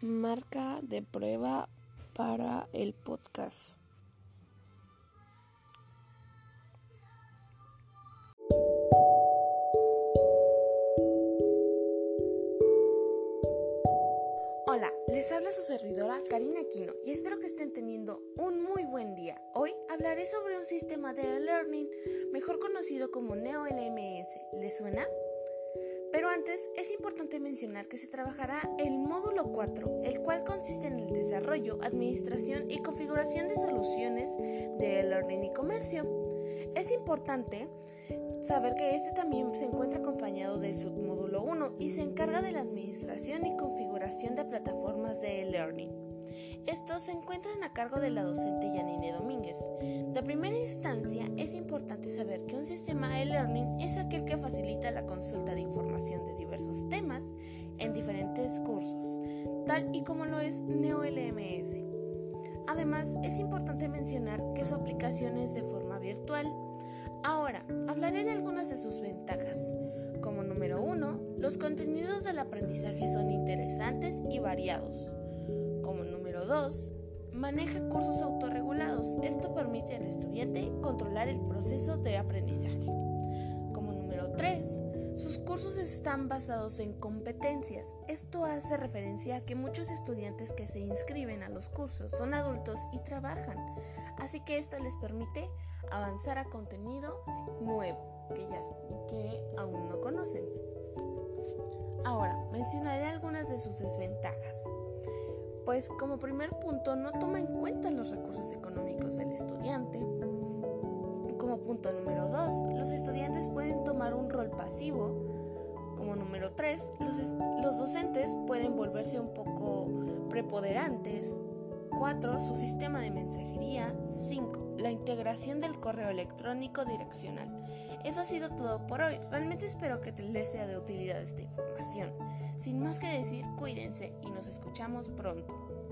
Marca de prueba para el podcast. Hola, les habla su servidora Karina Aquino y espero que estén teniendo un muy buen día. Hoy hablaré sobre un sistema de e-learning mejor conocido como NeoLMS. ¿Les suena? Pero antes es importante mencionar que se trabajará el módulo 4, el cual consiste en el desarrollo, administración y configuración de soluciones de learning y comercio. Es importante saber que este también se encuentra acompañado del submódulo 1 y se encarga de la administración y configuración de plataformas de e-learning. Estos se encuentran a cargo de la docente Yanine Domínguez. De primera instancia, es importante saber que un sistema e-learning es aquel que facilita la consulta de información de diversos temas en diferentes cursos, tal y como lo es NeoLMS. Además, es importante mencionar que su aplicación es de forma virtual. Ahora, hablaré de algunas de sus ventajas. Como número uno, los contenidos del aprendizaje son interesantes y variados. 2. Maneja cursos autorregulados. Esto permite al estudiante controlar el proceso de aprendizaje. Como número 3. Sus cursos están basados en competencias. Esto hace referencia a que muchos estudiantes que se inscriben a los cursos son adultos y trabajan. Así que esto les permite avanzar a contenido nuevo que, ya, que aún no conocen. Ahora, mencionaré algunas de sus desventajas pues como primer punto no toma en cuenta los recursos económicos del estudiante. Como punto número 2, los estudiantes pueden tomar un rol pasivo. Como número 3, los, los docentes pueden volverse un poco preponderantes. 4. Su sistema de mensajería. 5. La integración del correo electrónico direccional. Eso ha sido todo por hoy. Realmente espero que les sea de utilidad esta información. Sin más que decir, cuídense y nos escuchamos pronto.